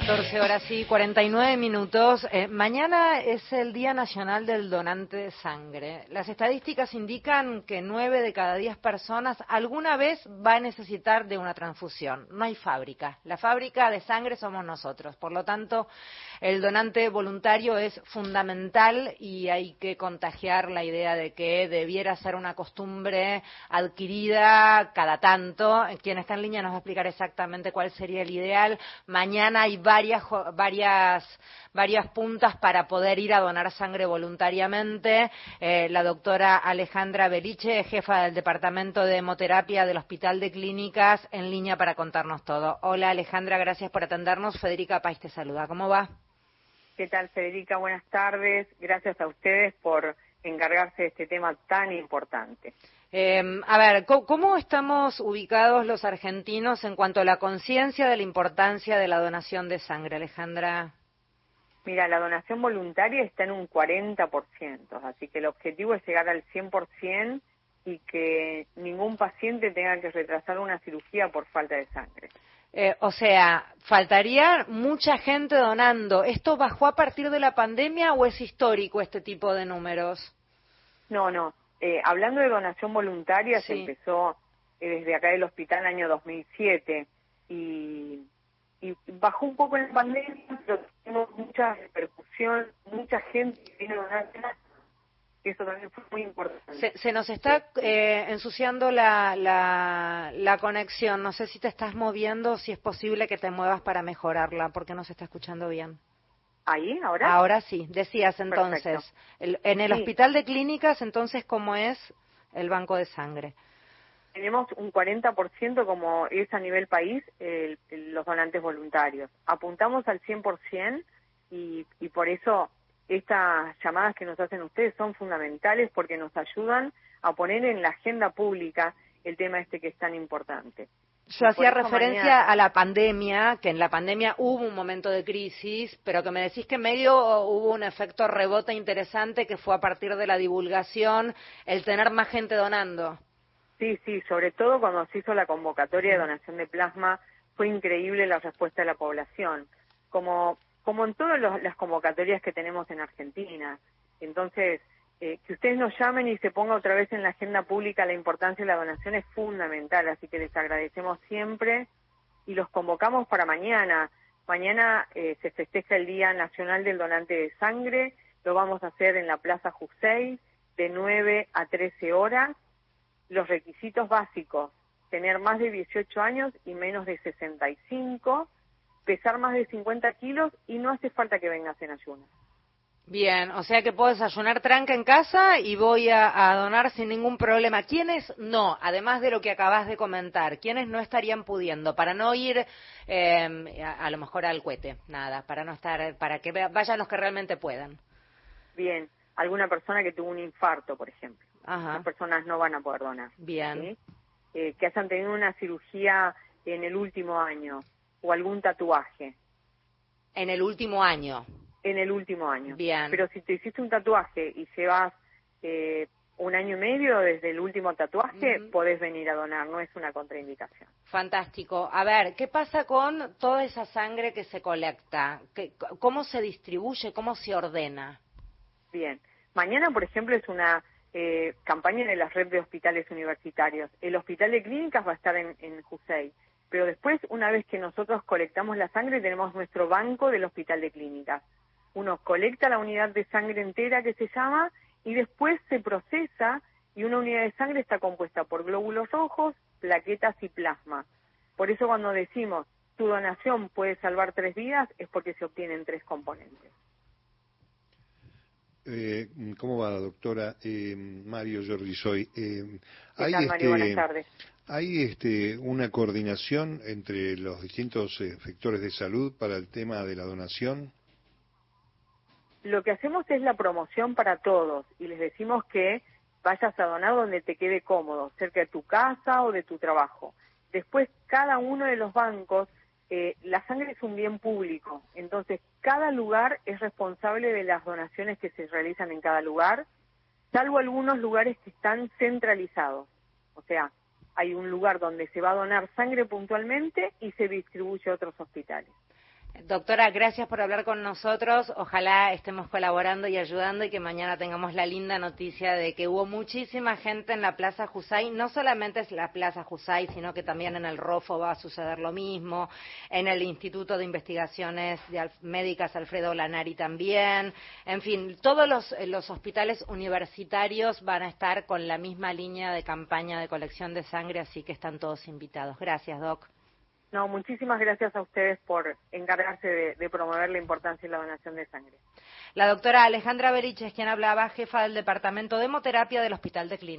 14 horas y 49 minutos. Eh, mañana es el Día Nacional del Donante de Sangre. Las estadísticas indican que 9 de cada 10 personas alguna vez va a necesitar de una transfusión. No hay fábrica. La fábrica de sangre somos nosotros. Por lo tanto, el donante voluntario es fundamental y hay que contagiar la idea de que debiera ser una costumbre adquirida cada tanto. Quien está en línea nos va a explicar exactamente cuál sería el ideal. Mañana hay varias, varias, varias puntas para poder ir a donar sangre voluntariamente. Eh, la doctora Alejandra Beliche, jefa del Departamento de Hemoterapia del Hospital de Clínicas, en línea para contarnos todo. Hola Alejandra, gracias por atendernos. Federica País te saluda. ¿Cómo va? ¿Qué tal, Federica? Buenas tardes. Gracias a ustedes por encargarse de este tema tan importante. Em, a ver, ¿cómo estamos ubicados los argentinos en cuanto a la conciencia de la importancia de la donación de sangre, Alejandra? Mira, la donación voluntaria está en un 40%, así que el objetivo es llegar al 100% y que ningún paciente tenga que retrasar una cirugía por falta de sangre. Eh, o sea, faltaría mucha gente donando. ¿Esto bajó a partir de la pandemia o es histórico este tipo de números? No, no. Eh, hablando de donación voluntaria, se empezó eh, desde acá del hospital en el año 2007 y, y bajó un poco en la pandemia, pero tenemos mucha repercusión, mucha gente que viene a donar eso también fue muy importante. Se, nos está eh, ensuciando la, la, conexión. No sé si te estás moviendo o si es posible que te muevas para mejorarla, porque no se está escuchando bien. ¿Ahí? ¿Ahora? Ahora sí. Decías entonces, en el hospital de clínicas, entonces, ¿cómo es el banco de sangre? Tenemos un 40% como es a nivel país los donantes voluntarios. Apuntamos al 100% y, y por eso estas llamadas que nos hacen ustedes son fundamentales porque nos ayudan a poner en la agenda pública el tema este que es tan importante. Yo hacía referencia a la pandemia, que en la pandemia hubo un momento de crisis, pero que me decís que en medio hubo un efecto rebote interesante que fue a partir de la divulgación, el tener más gente donando. Sí, sí, sobre todo cuando se hizo la convocatoria de donación de plasma, fue increíble la respuesta de la población. Como como en todas las convocatorias que tenemos en Argentina. Entonces, eh, que ustedes nos llamen y se ponga otra vez en la agenda pública la importancia de la donación es fundamental, así que les agradecemos siempre y los convocamos para mañana. Mañana eh, se festeja el Día Nacional del Donante de Sangre, lo vamos a hacer en la Plaza Jusey de 9 a 13 horas. Los requisitos básicos, tener más de 18 años y menos de 65 pesar más de 50 kilos y no hace falta que vengas en ayunas. Bien, o sea que puedo desayunar tranca en casa y voy a, donar sin ningún problema. ¿Quiénes no? Además de lo que acabas de comentar, ¿quiénes no estarían pudiendo? Para no ir eh, a, lo mejor al cohete, nada, para no estar, para que vayan los que realmente puedan. Bien, alguna persona que tuvo un infarto, por ejemplo. Ajá. Las personas no van a poder donar. Bien. Eh, que hayan tenido una cirugía en el último año, o algún tatuaje. En el último año. En el último año. Bien. Pero si te hiciste un tatuaje y llevas eh, un año y medio desde el último tatuaje, podés venir a donar, no es una contraindicación. Fantástico. A ver, ¿qué pasa con toda esa sangre que se colecta? ¿Cómo se distribuye? ¿Cómo se ordena? Bien. Mañana, por ejemplo, es una eh, campaña de la red de hospitales universitarios. El hospital de clínicas va a estar en, en Jusey. Pero después, una vez que nosotros colectamos la sangre, tenemos nuestro banco del hospital de clínicas. Uno colecta la unidad de sangre entera que se llama y después se procesa y una unidad de sangre está compuesta por glóbulos rojos, plaquetas y plasma. Por eso cuando decimos tu donación puede salvar tres vidas es porque se obtienen tres componentes. Eh, ¿Cómo va, doctora? Eh, Mario Jordi Soy. Eh, ¿Qué tal, Mario? Buenas este, tardes. ¿Hay este, una coordinación entre los distintos sectores de salud para el tema de la donación? Lo que hacemos es la promoción para todos y les decimos que vayas a donar donde te quede cómodo, cerca de tu casa o de tu trabajo. Después, cada uno de los bancos eh, la sangre es un bien público, entonces cada lugar es responsable de las donaciones que se realizan en cada lugar, salvo algunos lugares que están centralizados. O sea, hay un lugar donde se va a donar sangre puntualmente y se distribuye a otros hospitales. Doctora, gracias por hablar con nosotros. Ojalá estemos colaborando y ayudando y que mañana tengamos la linda noticia de que hubo muchísima gente en la Plaza Jusay. No solamente es la Plaza Jusay, sino que también en el ROFO va a suceder lo mismo, en el Instituto de Investigaciones Médicas Alfredo Lanari también. En fin, todos los, los hospitales universitarios van a estar con la misma línea de campaña de colección de sangre, así que están todos invitados. Gracias, Doc. No, muchísimas gracias a ustedes por encargarse de, promover la importancia de la donación de sangre. La doctora Alejandra Berich es quien hablaba, jefa del Departamento de Hemoterapia del Hospital de Clínica.